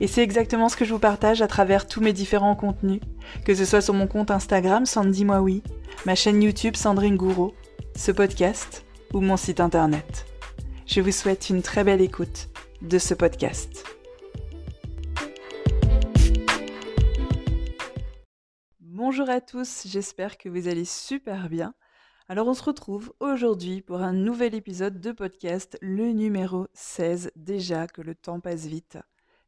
Et c'est exactement ce que je vous partage à travers tous mes différents contenus, que ce soit sur mon compte Instagram Sandy Moi ma chaîne YouTube Sandrine Gouraud, ce podcast ou mon site internet. Je vous souhaite une très belle écoute de ce podcast. Bonjour à tous, j'espère que vous allez super bien. Alors on se retrouve aujourd'hui pour un nouvel épisode de podcast, le numéro 16, déjà que le temps passe vite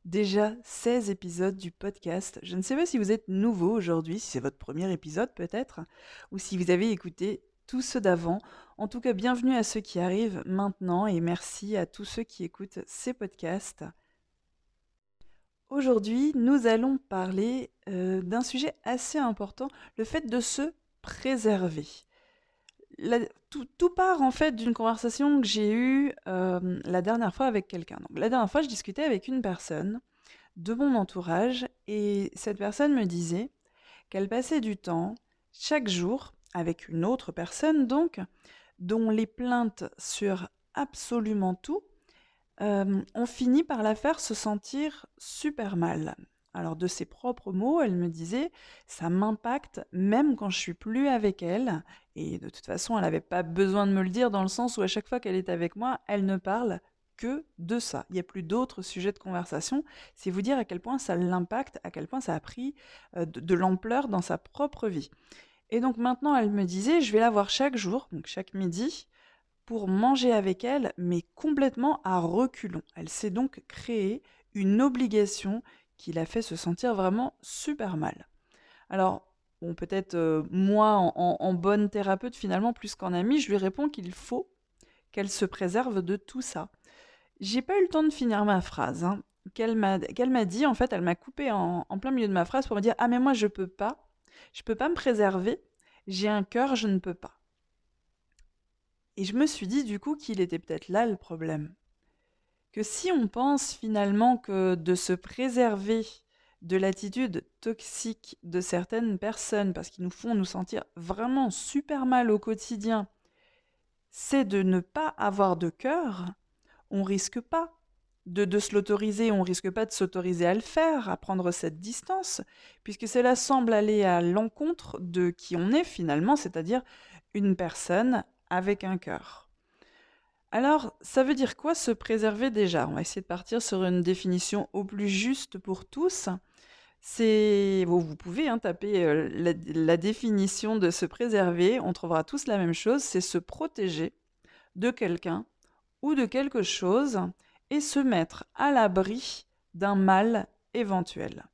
déjà 16 épisodes du podcast. Je ne sais pas si vous êtes nouveau aujourd'hui, si c'est votre premier épisode peut-être, ou si vous avez écouté tous ceux d'avant. En tout cas, bienvenue à ceux qui arrivent maintenant et merci à tous ceux qui écoutent ces podcasts. Aujourd'hui, nous allons parler euh, d'un sujet assez important, le fait de se préserver tout, part en fait d'une conversation que j'ai eue euh, la dernière fois avec quelqu'un. Donc la dernière fois, je discutais avec une personne de mon entourage et cette personne me disait qu'elle passait du temps chaque jour avec une autre personne donc dont les plaintes sur absolument tout euh, ont fini par la faire se sentir super mal. Alors de ses propres mots, elle me disait ça m'impacte même quand je suis plus avec elle. Et de toute façon, elle n'avait pas besoin de me le dire dans le sens où à chaque fois qu'elle est avec moi, elle ne parle que de ça. Il n'y a plus d'autres sujets de conversation. C'est vous dire à quel point ça l'impacte, à quel point ça a pris euh, de, l'ampleur dans sa propre vie. Et donc maintenant, elle me disait, je vais la voir chaque jour, donc chaque midi, pour manger avec elle, mais complètement à reculons. Elle s'est donc créée une obligation qui l'a fait se sentir vraiment super mal. Alors, bon, peut-être euh, moi, en, bonne thérapeute, finalement, plus qu'en amie, je lui réponds qu'il faut qu'elle se préserve de tout ça. J'ai pas eu le temps de finir ma phrase. Hein, qu'elle m'a dit, en fait, elle m'a coupé en, en, plein milieu de ma phrase pour me dire Ah, mais moi, je peux pas. Je peux pas me préserver. J'ai un cœur, je ne peux pas. Et je me suis dit, du coup, qu'il était peut-être là le problème que si on pense finalement que de se préserver de l'attitude toxique de certaines personnes, parce qu'ils nous font nous sentir vraiment super mal au quotidien, c'est de ne pas avoir de cœur, on risque pas de, de se l'autoriser, on risque pas de s'autoriser à le faire, à prendre cette distance, puisque cela semble aller à l'encontre de qui on est finalement, c'est-à-dire une personne avec un cœur. Alors, ça veut dire quoi se préserver déjà? On va essayer de partir sur une définition au plus juste pour tous. C'est, vous pouvez hein, taper euh, la, définition de se préserver, on trouvera tous la même chose, c'est se protéger de quelqu'un ou de quelque chose et se mettre à l'abri d'un mal éventuel.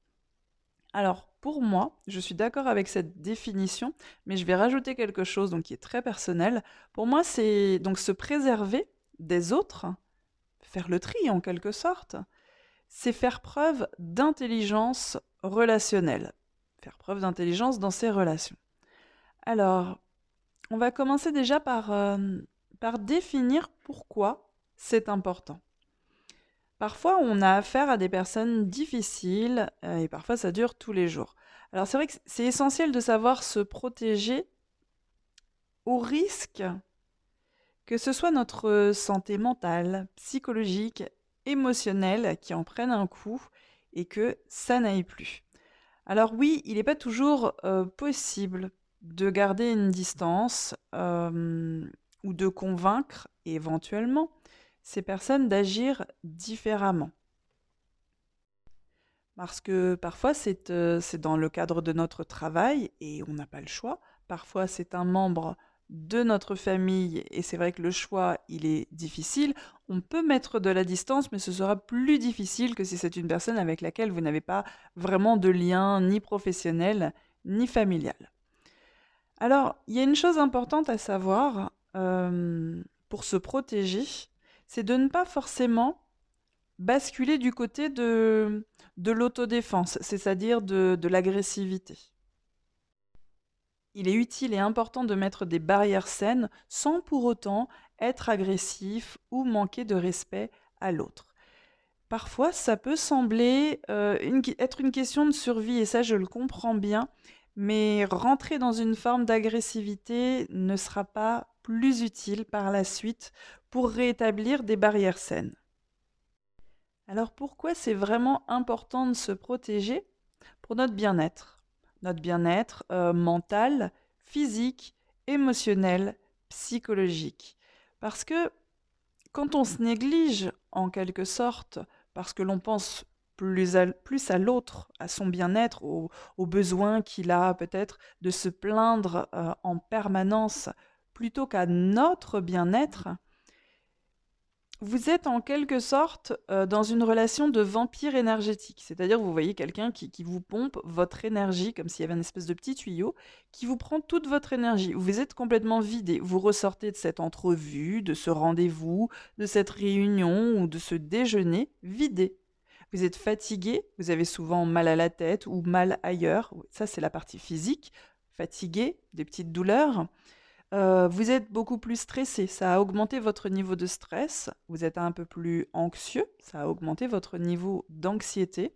Alors, pour moi, je suis d'accord avec cette définition, mais je vais rajouter quelque chose donc, qui est très personnel. Pour moi, c'est donc se préserver des autres, faire le tri en quelque sorte, c'est faire preuve d'intelligence relationnelle, faire preuve d'intelligence dans ses relations. Alors, on va commencer déjà par, euh, définir pourquoi c'est important. Parfois, on a affaire à des personnes difficiles euh, et parfois ça dure tous les jours. Alors c'est vrai que c'est essentiel de savoir se protéger au risque que ce soit notre santé mentale, psychologique, émotionnelle qui en prenne un coup et que ça n'aille plus. Alors oui, il n'est pas toujours euh, possible de garder une distance euh, ou de convaincre éventuellement ces personnes d'agir différemment. Parce que parfois euh, c'est dans le cadre de notre travail et on n'a pas le choix. Parfois c'est un membre de notre famille, et c'est vrai que le choix, il est difficile, on peut mettre de la distance, mais ce sera plus difficile que si c'est une personne avec laquelle vous n'avez pas vraiment de lien ni professionnel ni familial. Alors, il y a une chose importante à savoir euh, pour se protéger, c'est de ne pas forcément basculer du côté de, de l'autodéfense, c'est-à-dire de, de l'agressivité. Il est utile et important de mettre des barrières saines sans pour autant être agressif ou manquer de respect à l'autre. Parfois, ça peut sembler euh, être une question de survie, et ça je le comprends bien, mais rentrer dans une forme d'agressivité ne sera pas plus utile par la suite pour rétablir des barrières saines. Alors pourquoi c'est vraiment important de se protéger? Pour notre bien-être. Notre bien-être euh, mental, physique, émotionnel, psychologique. Parce que quand on se néglige, en quelque sorte, parce que l'on pense plus à, l'autre, à son bien-être, aux, besoins qu'il a peut-être de se plaindre euh, en permanence, plutôt qu'à notre bien-être, vous êtes en quelque sorte euh, dans une relation de vampire énergétique. C'est-à-dire vous voyez quelqu'un qui, qui, vous pompe votre énergie, comme s'il y avait une espèce de petit tuyau, qui vous prend toute votre énergie. Vous êtes complètement vidé. Vous ressortez de cette entrevue, de ce rendez-vous, de cette réunion ou de ce déjeuner vidé. Vous êtes fatigué, vous avez souvent mal à la tête ou mal ailleurs. Ça, c'est la partie physique. Fatigué, des petites douleurs. Euh, vous êtes beaucoup plus stressé, ça a augmenté votre niveau de stress, vous êtes un peu plus anxieux, ça a augmenté votre niveau d'anxiété.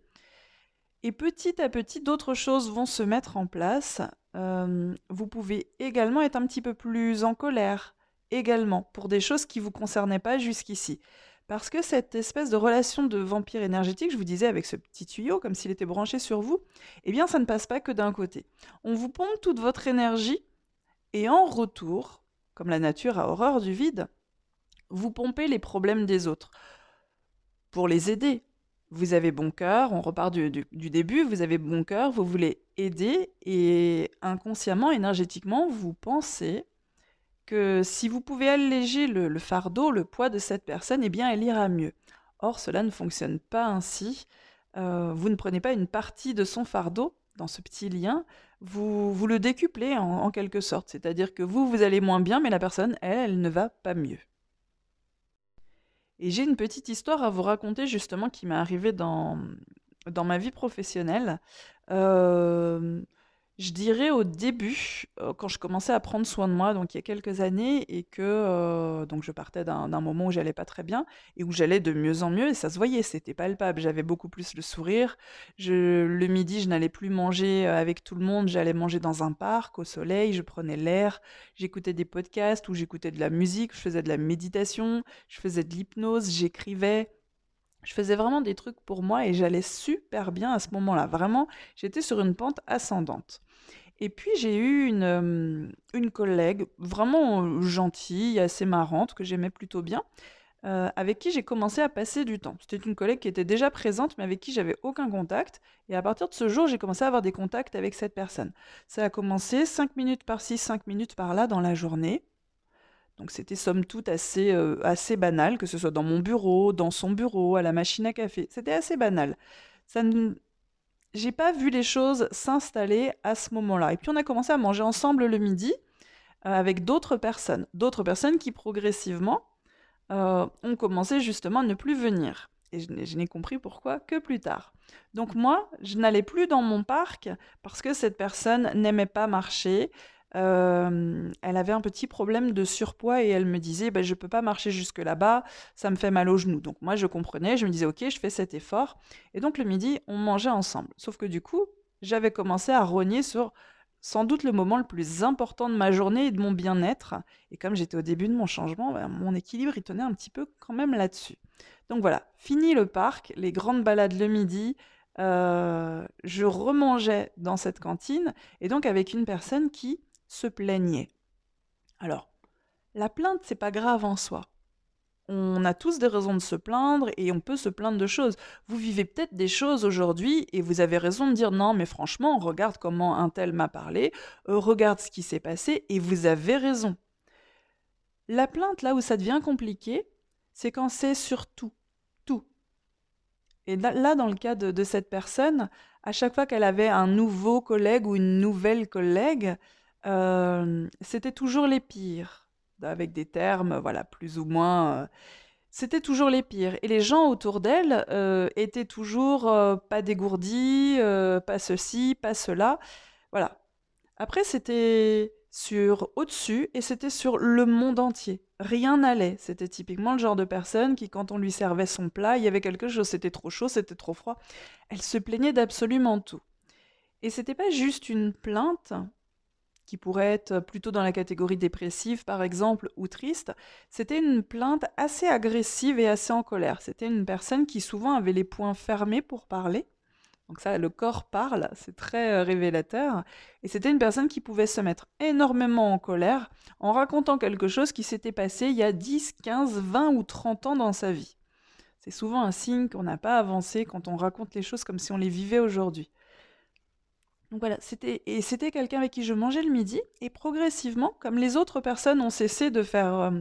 Et petit à petit, d'autres choses vont se mettre en place. Euh, vous pouvez également être un petit peu plus en colère, également, pour des choses qui ne vous concernaient pas jusqu'ici. Parce que cette espèce de relation de vampire énergétique, je vous disais avec ce petit tuyau, comme s'il était branché sur vous, eh bien ça ne passe pas que d'un côté. On vous pompe toute votre énergie et en retour, comme la nature a horreur du vide, vous pompez les problèmes des autres pour les aider. Vous avez bon cœur, on repart du, début, vous avez bon cœur, vous voulez aider et inconsciemment, énergétiquement, vous pensez que si vous pouvez alléger le, fardeau, le poids de cette personne, eh bien elle ira mieux. Or, cela ne fonctionne pas ainsi. Euh, vous ne prenez pas une partie de son fardeau dans ce petit lien, vous, vous le décuplez en, quelque sorte. C'est-à-dire que vous, vous allez moins bien, mais la personne, elle, elle ne va pas mieux. Et j'ai une petite histoire à vous raconter justement qui m'est arrivée dans, dans ma vie professionnelle. Euh, je dirais au début, euh, quand je commençais à prendre soin de moi, donc il y a quelques années, et que euh, donc je partais d'un moment où j'allais pas très bien et où j'allais de mieux en mieux, et ça se voyait, c'était palpable. J'avais beaucoup plus le sourire. Je, le midi, je n'allais plus manger euh, avec tout le monde, j'allais manger dans un parc, au soleil, je prenais l'air, j'écoutais des podcasts ou j'écoutais de la musique, je faisais de la méditation, je faisais de l'hypnose, j'écrivais. Je faisais vraiment des trucs pour moi et j'allais super bien à ce moment-là. Vraiment, j'étais sur une pente ascendante. Et puis j'ai eu une, une collègue vraiment gentille, assez marrante, que j'aimais plutôt bien, avec qui j'ai commencé à passer du temps. C'était une collègue qui était déjà présente, mais avec qui j'avais aucun contact. Et à partir de ce jour, j'ai commencé à avoir des contacts avec cette personne. Ça a commencé 5 minutes par-ci, 5 minutes par-là dans la journée. Donc c'était somme toute assez, assez banal, que ce soit dans mon bureau, dans son bureau, à la machine à café. C'était assez banal. Ça ne, j'ai pas vu les choses s'installer à ce moment-là. Et puis on a commencé à manger ensemble le midi euh, avec d'autres personnes, d'autres personnes qui progressivement euh, ont commencé justement à ne plus venir. Et je n'ai compris pourquoi que plus tard. Donc moi, je n'allais plus dans mon parc parce que cette personne n'aimait pas marcher, euh, elle avait un petit problème de surpoids et elle me disait bah, Je ne peux pas marcher jusque là-bas, ça me fait mal aux genoux. Donc moi, je comprenais, je me disais Ok, je fais cet effort. Et donc le midi, on mangeait ensemble. Sauf que du coup, j'avais commencé à rogner sur sans doute le moment le plus important de ma journée et de mon bien-être. Et comme j'étais au début de mon changement, bah, mon équilibre, il tenait un petit peu quand même là-dessus. Donc voilà, fini le parc, les grandes balades le midi, euh, je remangeais dans cette cantine, et donc avec une personne qui se plaignait. Alors, la plainte, c'est pas grave en soi. On a tous des raisons de se plaindre et on peut se plaindre de choses. Vous vivez peut-être des choses aujourd'hui et vous avez raison de dire non, mais franchement, regarde comment un tel m'a parlé, euh, regarde ce qui s'est passé et vous avez raison. La plainte, là où ça devient compliqué, c'est quand c'est sur tout. Tout. Et là, dans le cas de, cette personne, à chaque fois qu'elle avait un nouveau collègue ou une nouvelle collègue, euh, c'était toujours les pires, avec des termes, voilà, plus ou moins. Euh, c'était toujours les pires. Et les gens autour d'elle euh, étaient toujours pas dégourdis, pas ceci, pas cela. Voilà. Après, c'était sur au-dessus et c'était sur le monde entier. Rien n'allait. C'était typiquement le genre de personne qui, quand on lui servait son plat, il y avait quelque chose, c'était trop chaud, c'était trop froid. Elle se plaignait d'absolument tout. Et c'était pas juste une plainte, qui pourrait être plutôt dans la catégorie dépressive par exemple, ou triste, c'était une plainte assez agressive et assez en colère. C'était une personne qui souvent avait les poings fermés pour parler, donc ça, le corps parle, c'est très euh, révélateur. Et c'était une personne qui pouvait se mettre énormément en colère en racontant quelque chose qui s'était passé il y a 10, 15, 20 ou 30 ans dans sa vie. C'est souvent un signe qu'on n'a pas avancé quand on raconte les choses comme si on les vivait aujourd'hui. Donc voilà, c'était et c'était quelqu'un avec qui je mangeais le midi et progressivement, comme les autres personnes ont cessé de faire euh,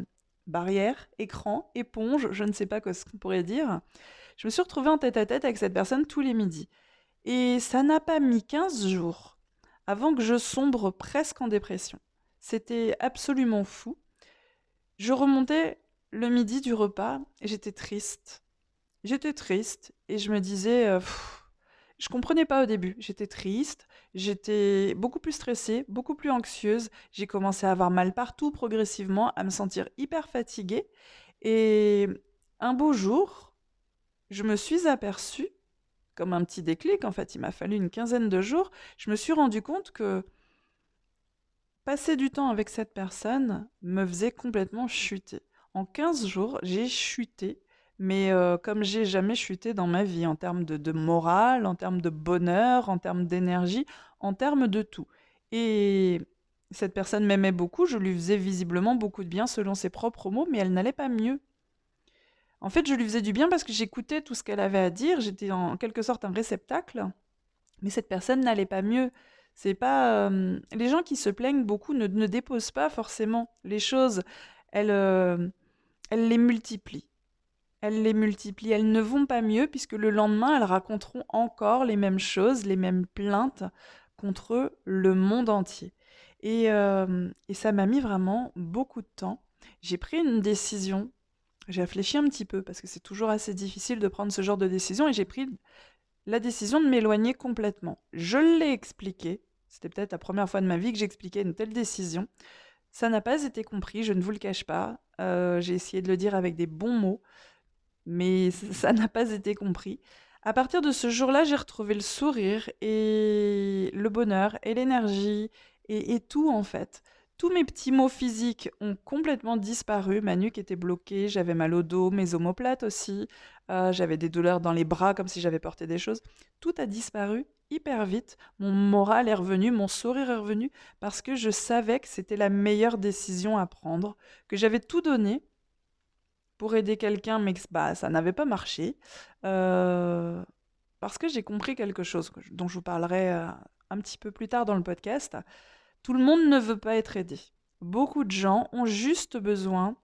barrière, écran, éponge, je ne sais pas ce qu'on pourrait dire, je me suis retrouvée en tête à tête avec cette personne tous les midis. Et ça n'a pas mis 15 jours avant que je sombre presque en dépression. C'était absolument fou. Je remontais le midi du repas et j'étais triste. J'étais triste et je me disais, euh, je comprenais pas au début. J'étais triste, j'étais beaucoup plus stressée, beaucoup plus anxieuse. J'ai commencé à avoir mal partout progressivement, à me sentir hyper fatiguée. Et un beau jour, je me suis aperçue comme un petit déclic, en fait, il m'a fallu une quinzaine de jours, je me suis rendu compte que passer du temps avec cette personne me faisait complètement chuter. En 15 jours, j'ai chuté, mais euh, comme j'ai jamais chuté dans ma vie, en termes de, morale, en termes de bonheur, en termes d'énergie, en termes de tout. Et cette personne m'aimait beaucoup, je lui faisais visiblement beaucoup de bien selon ses propres mots, mais elle n'allait pas mieux. En fait, je lui faisais du bien parce que j'écoutais tout ce qu'elle avait à dire. J'étais en quelque sorte un réceptacle. Mais cette personne n'allait pas mieux. C'est pas euh, les gens qui se plaignent beaucoup ne, déposent pas forcément les choses. Elles, euh, elles les multiplient. Elles les multiplient. Elles ne vont pas mieux puisque le lendemain elles raconteront encore les mêmes choses, les mêmes plaintes contre le monde entier. Et, euh, et ça m'a mis vraiment beaucoup de temps. J'ai pris une décision j'ai réfléchi un petit peu parce que c'est toujours assez difficile de prendre ce genre de décision et j'ai pris la décision de m'éloigner complètement. Je l'ai expliqué, c'était peut-être la première fois de ma vie que j'expliquais une telle décision. Ça n'a pas été compris, je ne vous le cache pas. Euh, j'ai essayé de le dire avec des bons mots, mais ça n'a pas été compris. À partir de ce jour-là, j'ai retrouvé le sourire et le bonheur et l'énergie et, tout en fait. Tous mes petits maux physiques ont complètement disparu. Ma nuque était bloquée, j'avais mal au dos, mes omoplates aussi. Euh, j'avais des douleurs dans les bras comme si j'avais porté des choses. Tout a disparu hyper vite. Mon moral est revenu, mon sourire est revenu parce que je savais que c'était la meilleure décision à prendre, que j'avais tout donné pour aider quelqu'un, mais que bah, ça n'avait pas marché. Euh, parce que j'ai compris quelque chose dont je vous parlerai euh, un petit peu plus tard dans le podcast. Tout le monde ne veut pas être aidé. Beaucoup de gens ont juste besoin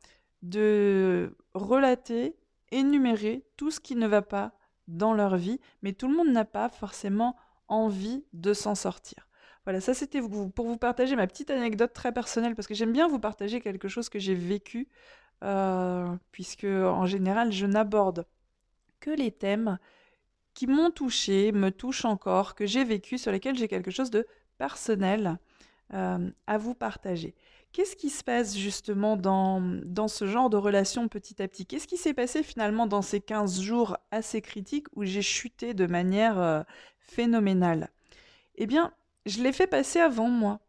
de relater, énumérer tout ce qui ne va pas dans leur vie, mais tout le monde n'a pas forcément envie de s'en sortir. Voilà, ça c'était pour vous partager ma petite anecdote très personnelle, parce que j'aime bien vous partager quelque chose que j'ai vécu, euh, puisque en général je n'aborde que les thèmes qui m'ont touché, me touchent encore, que j'ai vécu, sur lesquels j'ai quelque chose de personnel euh, à vous partager. Qu'est-ce qui se passe justement dans, ce genre de relation petit à petit? Qu'est-ce qui s'est passé finalement dans ces 15 jours assez critiques où j'ai chuté de manière euh, phénoménale? Eh bien, je l'ai fait passer avant moi.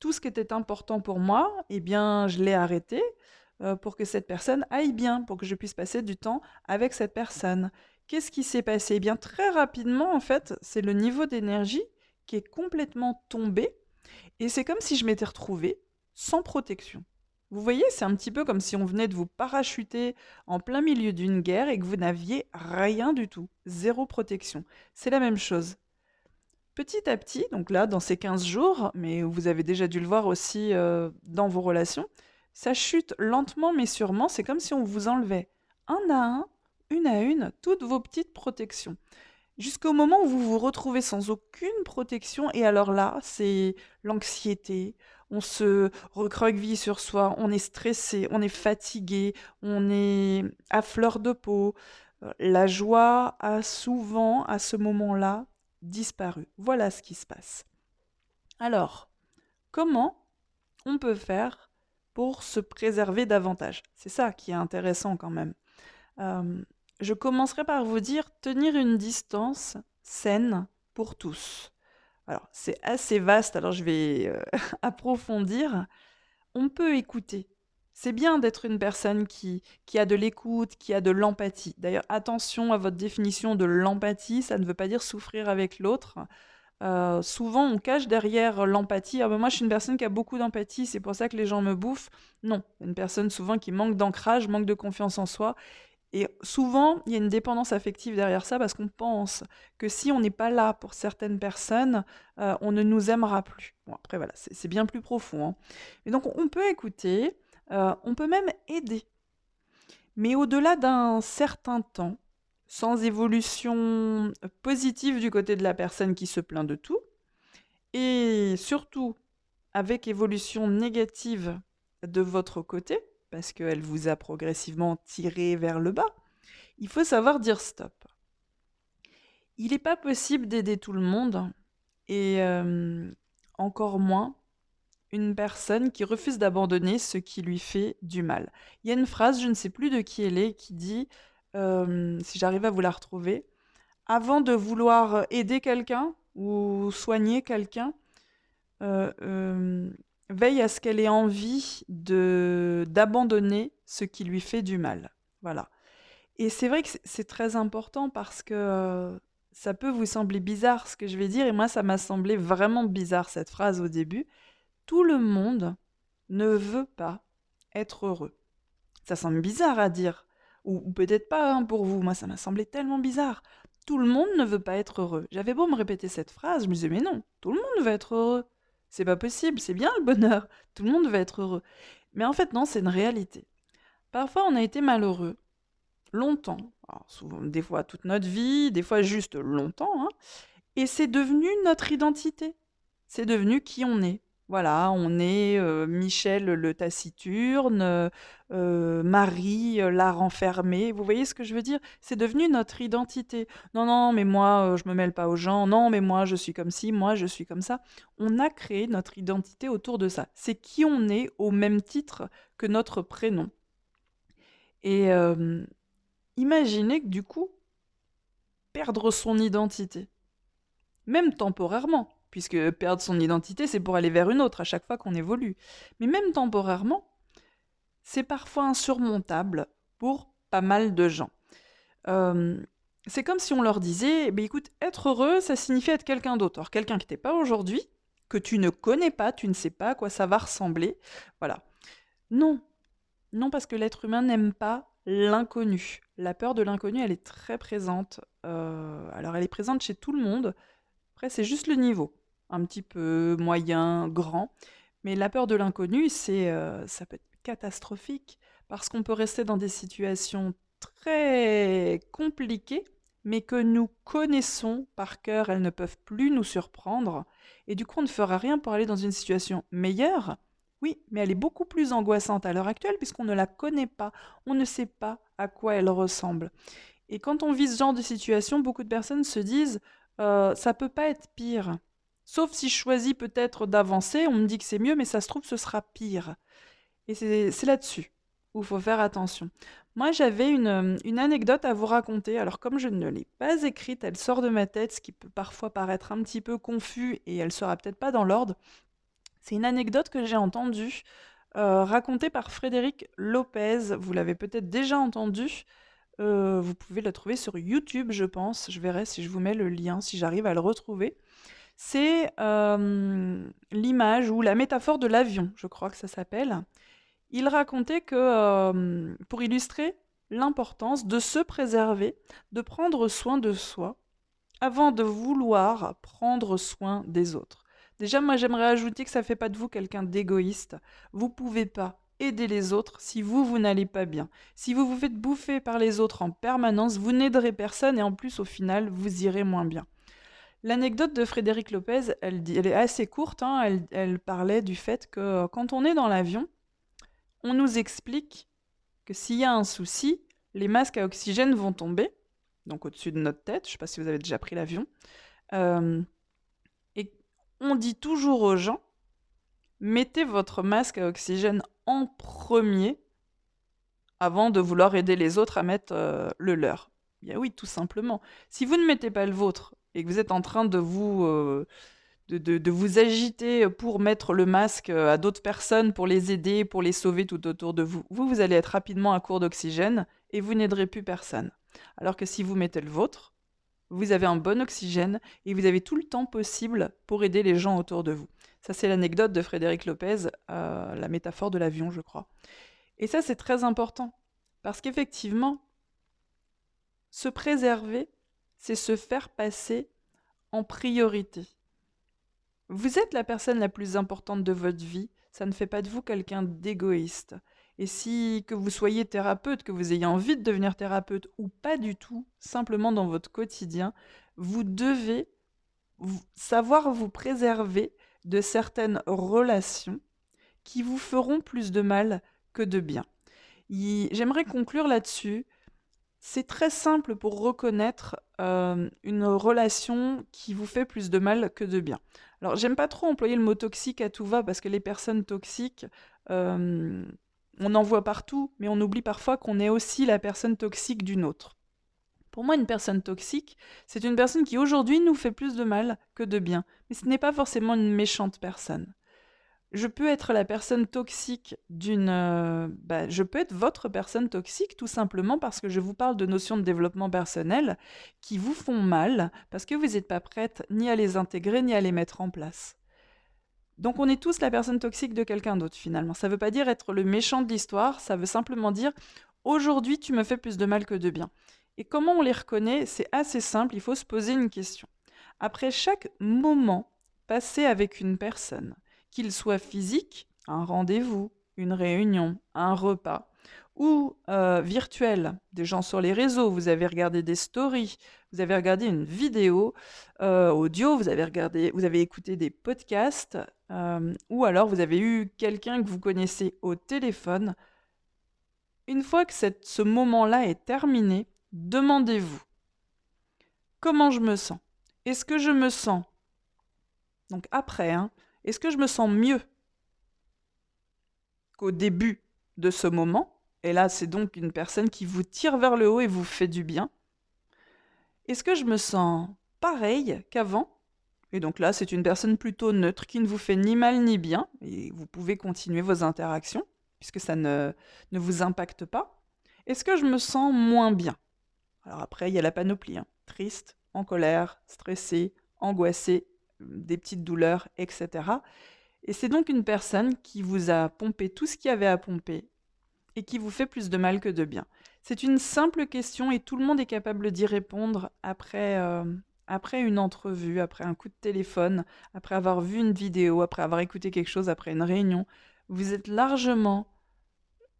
Tout ce qui était important pour moi, eh bien, je l'ai arrêté euh, pour que cette personne aille bien, pour que je puisse passer du temps avec cette personne. Qu'est-ce qui s'est passé? Eh bien, très rapidement, en fait, c'est le niveau d'énergie qui est complètement tombé et c'est comme si je m'étais retrouvée sans protection. Vous voyez, c'est un petit peu comme si on venait de vous parachuter en plein milieu d'une guerre et que vous n'aviez rien du tout, zéro protection. C'est la même chose. Petit à petit, donc là, dans ces 15 jours, mais vous avez déjà dû le voir aussi euh, dans vos relations, Ça chute lentement mais sûrement, c'est comme si on vous enlevait un à un, une à une, toutes vos petites protections. Jusqu'au moment où vous vous retrouvez sans aucune protection, et alors là, c'est l'anxiété, on se recroqueville sur soi, on est stressé, on est fatigué, on est à fleur de peau. La joie a souvent, à ce moment-là, disparu. Voilà ce qui se passe. Alors, comment on peut faire pour se préserver davantage C'est ça qui est intéressant quand même. Euh, je commencerai par vous dire tenir une distance saine pour tous. Alors, c'est assez vaste, alors je vais euh, approfondir. On peut écouter. C'est bien d'être une personne qui, qui a de l'écoute, qui a de l'empathie. D'ailleurs, attention à votre définition de l'empathie, ça ne veut pas dire souffrir avec l'autre. Euh, souvent, on cache derrière l'empathie. Ah moi, je suis une personne qui a beaucoup d'empathie, c'est pour ça que les gens me bouffent. Non, une personne souvent qui manque d'ancrage, manque de confiance en soi et souvent, il y a une dépendance affective derrière ça parce qu'on pense que si on n'est pas là pour certaines personnes, euh, on ne nous aimera plus. Bon, après, voilà, c'est bien plus profond. Hein. Et donc, on peut écouter, euh, on peut même aider. Mais au-delà d'un certain temps, sans évolution positive du côté de la personne qui se plaint de tout, et surtout avec évolution négative de votre côté, parce qu'elle vous a progressivement tiré vers le bas, il faut savoir dire stop. Il n'est pas possible d'aider tout le monde, et euh, encore moins une personne qui refuse d'abandonner ce qui lui fait du mal. Il y a une phrase, je ne sais plus de qui elle est, qui dit, euh, si j'arrive à vous la retrouver, avant de vouloir aider quelqu'un ou soigner quelqu'un, euh, veille à ce qu'elle ait envie de d'abandonner ce qui lui fait du mal. Voilà. Et c'est vrai que c'est très important parce que euh, ça peut vous sembler bizarre ce que je vais dire, et moi ça m'a semblé vraiment bizarre cette phrase au début. Tout le monde ne veut pas être heureux. Ça semble bizarre à dire, ou, peut-être pas hein, pour vous, moi ça m'a semblé tellement bizarre. Tout le monde ne veut pas être heureux. J'avais beau me répéter cette phrase, je me disais mais non, tout le monde veut être heureux. C'est pas possible, c'est bien le bonheur. Tout le monde va être heureux. Mais en fait, non, c'est une réalité. Parfois, on a été malheureux. Longtemps. souvent, des fois toute notre vie, des fois juste longtemps. Hein. et c'est devenu notre identité. C'est devenu qui on est. Voilà, on est euh, Michel le taciturne, euh, Marie euh, la renfermée. Vous voyez ce que je veux dire? C'est devenu notre identité. Non, non, mais moi, je me mêle pas aux gens. Non, mais moi, je suis comme ci, moi, je suis comme ça. On a créé notre identité autour de ça. C'est qui on est au même titre que notre prénom. Et imaginez que du coup, perdre son identité, même temporairement, puisque perdre son identité, c'est pour aller vers une autre à chaque fois qu'on évolue. Mais même temporairement, c'est parfois insurmontable pour pas mal de gens. Euh, c'est comme si on leur disait, eh écoute, être heureux, ça signifie être quelqu'un d'autre. Alors quelqu'un qui n'était pas aujourd'hui, que tu ne connais pas, tu ne sais pas à quoi ça va ressembler. Voilà. Non. Non, parce que l'être humain n'aime pas l'inconnu. La peur de l'inconnu, elle est très présente. Euh, alors elle est présente chez tout le monde. Après, c'est juste le niveau un petit peu moyen, grand. Mais la peur de l'inconnu, c'est, euh, ça peut être catastrophique parce qu'on peut rester dans des situations très compliquées, mais que nous connaissons par cœur, elles ne peuvent plus nous surprendre. Et du coup, on ne fera rien pour aller dans une situation meilleure. Oui, mais elle est beaucoup plus angoissante à l'heure actuelle puisqu'on ne la connaît pas, on ne sait pas à quoi elle ressemble. Et quand on vit ce genre de situation, beaucoup de personnes se disent euh, ça peut pas être pire. Sauf si je choisis peut-être d'avancer, on me dit que c'est mieux, mais ça se trouve, ce sera pire. Et c'est là-dessus où il faut faire attention. Moi, j'avais une, une, anecdote à vous raconter. Alors, comme je ne l'ai pas écrite, elle sort de ma tête, ce qui peut parfois paraître un petit peu confus et elle sera peut-être pas dans l'ordre. C'est une anecdote que j'ai entendue euh, racontée par Frédéric Lopez. Vous l'avez peut-être déjà entendue. Euh, vous pouvez la trouver sur YouTube, je pense. Je verrai si je vous mets le lien, si j'arrive à le retrouver c'est l'image ou la métaphore de l'avion, je crois que ça s'appelle. Il racontait que pour illustrer l'importance de se préserver, de prendre soin de soi, avant de vouloir prendre soin des autres. Déjà, moi j'aimerais ajouter que ça ne fait pas de vous quelqu'un d'égoïste. Vous pouvez pas aider les autres si vous, vous n'allez pas bien. Si vous vous faites bouffer par les autres en permanence, vous n'aiderez personne et en plus, au final, vous irez moins bien. L'anecdote de Frédéric Lopez, elle, est assez courte. Hein. elle, parlait du fait que quand on est dans l'avion, on nous explique que s'il y a un souci, les masques à oxygène vont tomber, donc au-dessus de notre tête. Je ne sais pas si vous avez déjà pris l'avion. Euh, et on dit toujours aux gens, mettez votre masque à oxygène en premier avant de vouloir aider les autres à mettre euh, le leur. Bien oui, tout simplement. Si vous ne mettez pas le vôtre et que vous êtes en train de vous, euh, de, vous agiter pour mettre le masque à d'autres personnes, pour les aider, pour les sauver tout autour de vous, vous, vous allez être rapidement à court d'oxygène et vous n'aiderez plus personne. Alors que si vous mettez le vôtre, vous avez un bon oxygène et vous avez tout le temps possible pour aider les gens autour de vous. Ça, c'est l'anecdote de Frédéric Lopez, euh, la métaphore de l'avion, je crois. Et ça, c'est très important. Parce qu'effectivement, se préserver, c'est se faire passer en priorité. Vous êtes la personne la plus importante de votre vie, ça ne fait pas de vous quelqu'un d'égoïste. Et si que vous soyez thérapeute, que vous ayez envie de devenir thérapeute ou pas du tout, simplement dans votre quotidien, vous devez savoir vous préserver de certaines relations qui vous feront plus de mal que de bien. J'aimerais conclure là-dessus. C'est très simple pour reconnaître euh, une relation qui vous fait plus de mal que de bien. Alors, j'aime pas trop employer le mot toxique à tout va parce que les personnes toxiques, euh, on en voit partout, mais on oublie parfois qu'on est aussi la personne toxique d'une autre. Pour moi, une personne toxique, c'est une personne qui aujourd'hui nous fait plus de mal que de bien, mais ce n'est pas forcément une méchante personne. Je peux être la personne toxique d'une... Euh, bah, je peux être votre personne toxique tout simplement parce que je vous parle de notions de développement personnel qui vous font mal parce que vous n'êtes pas prête ni à les intégrer ni à les mettre en place. Donc on est tous la personne toxique de quelqu'un d'autre finalement. Ça ne veut pas dire être le méchant de l'histoire, ça veut simplement dire aujourd'hui tu me fais plus de mal que de bien. Et comment on les reconnaît C'est assez simple, il faut se poser une question. Après chaque moment passé avec une personne, qu'il soit physique, un rendez-vous, une réunion, un repas, ou euh, virtuel, des gens sur les réseaux, vous avez regardé des stories, vous avez regardé une vidéo euh, audio, vous avez écouté des podcasts, euh, ou alors vous avez eu quelqu'un que vous connaissez au téléphone. Une fois que ce moment-là est terminé, demandez-vous comment je me sens? Est-ce que je me sens? Donc après, hein, est-ce que je me sens mieux qu'au début de ce moment? Et là, c'est donc une personne qui vous tire vers le haut et vous fait du bien. Est-ce que je me sens pareil qu'avant? Et donc là, c'est une personne plutôt neutre qui ne vous fait ni mal ni bien, et vous pouvez continuer vos interactions, puisque ça ne, vous impacte pas. Est-ce que je me sens moins bien? Alors après, il y a la panoplie. Hein. Triste, en colère, stressé, angoissé, des petites douleurs, etc. Et c'est donc une personne qui vous a pompé tout ce qu'il y avait à pomper et qui vous fait plus de mal que de bien. C'est une simple question et tout le monde est capable d'y répondre après, euh, après une entrevue, après un coup de téléphone, après avoir vu une vidéo, après avoir écouté quelque chose, après une réunion. Vous êtes largement...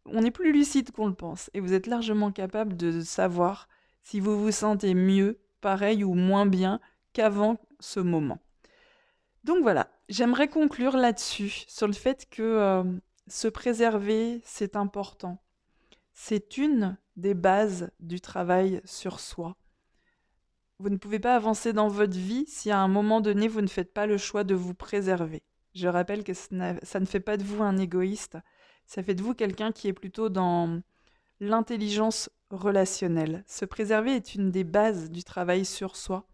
On est plus lucide qu'on le pense et vous êtes largement capable de savoir si vous vous sentez mieux, pareil ou moins bien qu'avant ce moment. Donc voilà, j'aimerais conclure là-dessus, sur le fait que euh, se préserver, c'est important. C'est une des bases du travail sur soi. Vous ne pouvez pas avancer dans votre vie si à un moment donné vous ne faites pas le choix de vous préserver. Je rappelle que ça ne fait pas de vous un égoïste, ça fait de vous quelqu'un qui est plutôt dans l'intelligence relationnelle. Se préserver est une des bases du travail sur soi.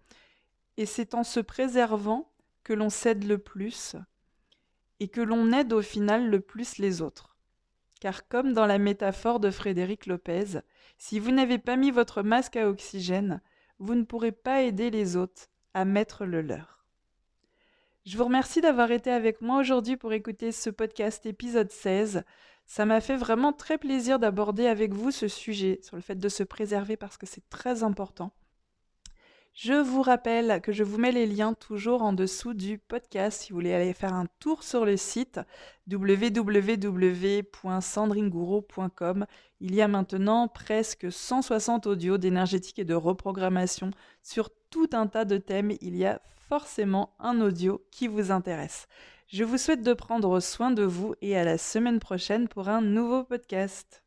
Et c'est en se préservant que l'on cède le plus et que l'on aide au final le plus les autres. Car comme dans la métaphore de Frédéric Lopez, si vous n'avez pas mis votre masque à oxygène, vous ne pourrez pas aider les autres à mettre le leur. Je vous remercie d'avoir été avec moi aujourd'hui pour écouter ce podcast épisode 16. Ça m'a fait vraiment très plaisir d'aborder avec vous ce sujet sur le fait de se préserver parce que c'est très important. Je vous rappelle que je vous mets les liens toujours en dessous du podcast si vous voulez aller faire un tour sur le site www.sandringouro.com. Il y a maintenant presque 160 audios d'énergétique et de reprogrammation sur tout un tas de thèmes. Il y a forcément un audio qui vous intéresse. Je vous souhaite de prendre soin de vous et à la semaine prochaine pour un nouveau podcast.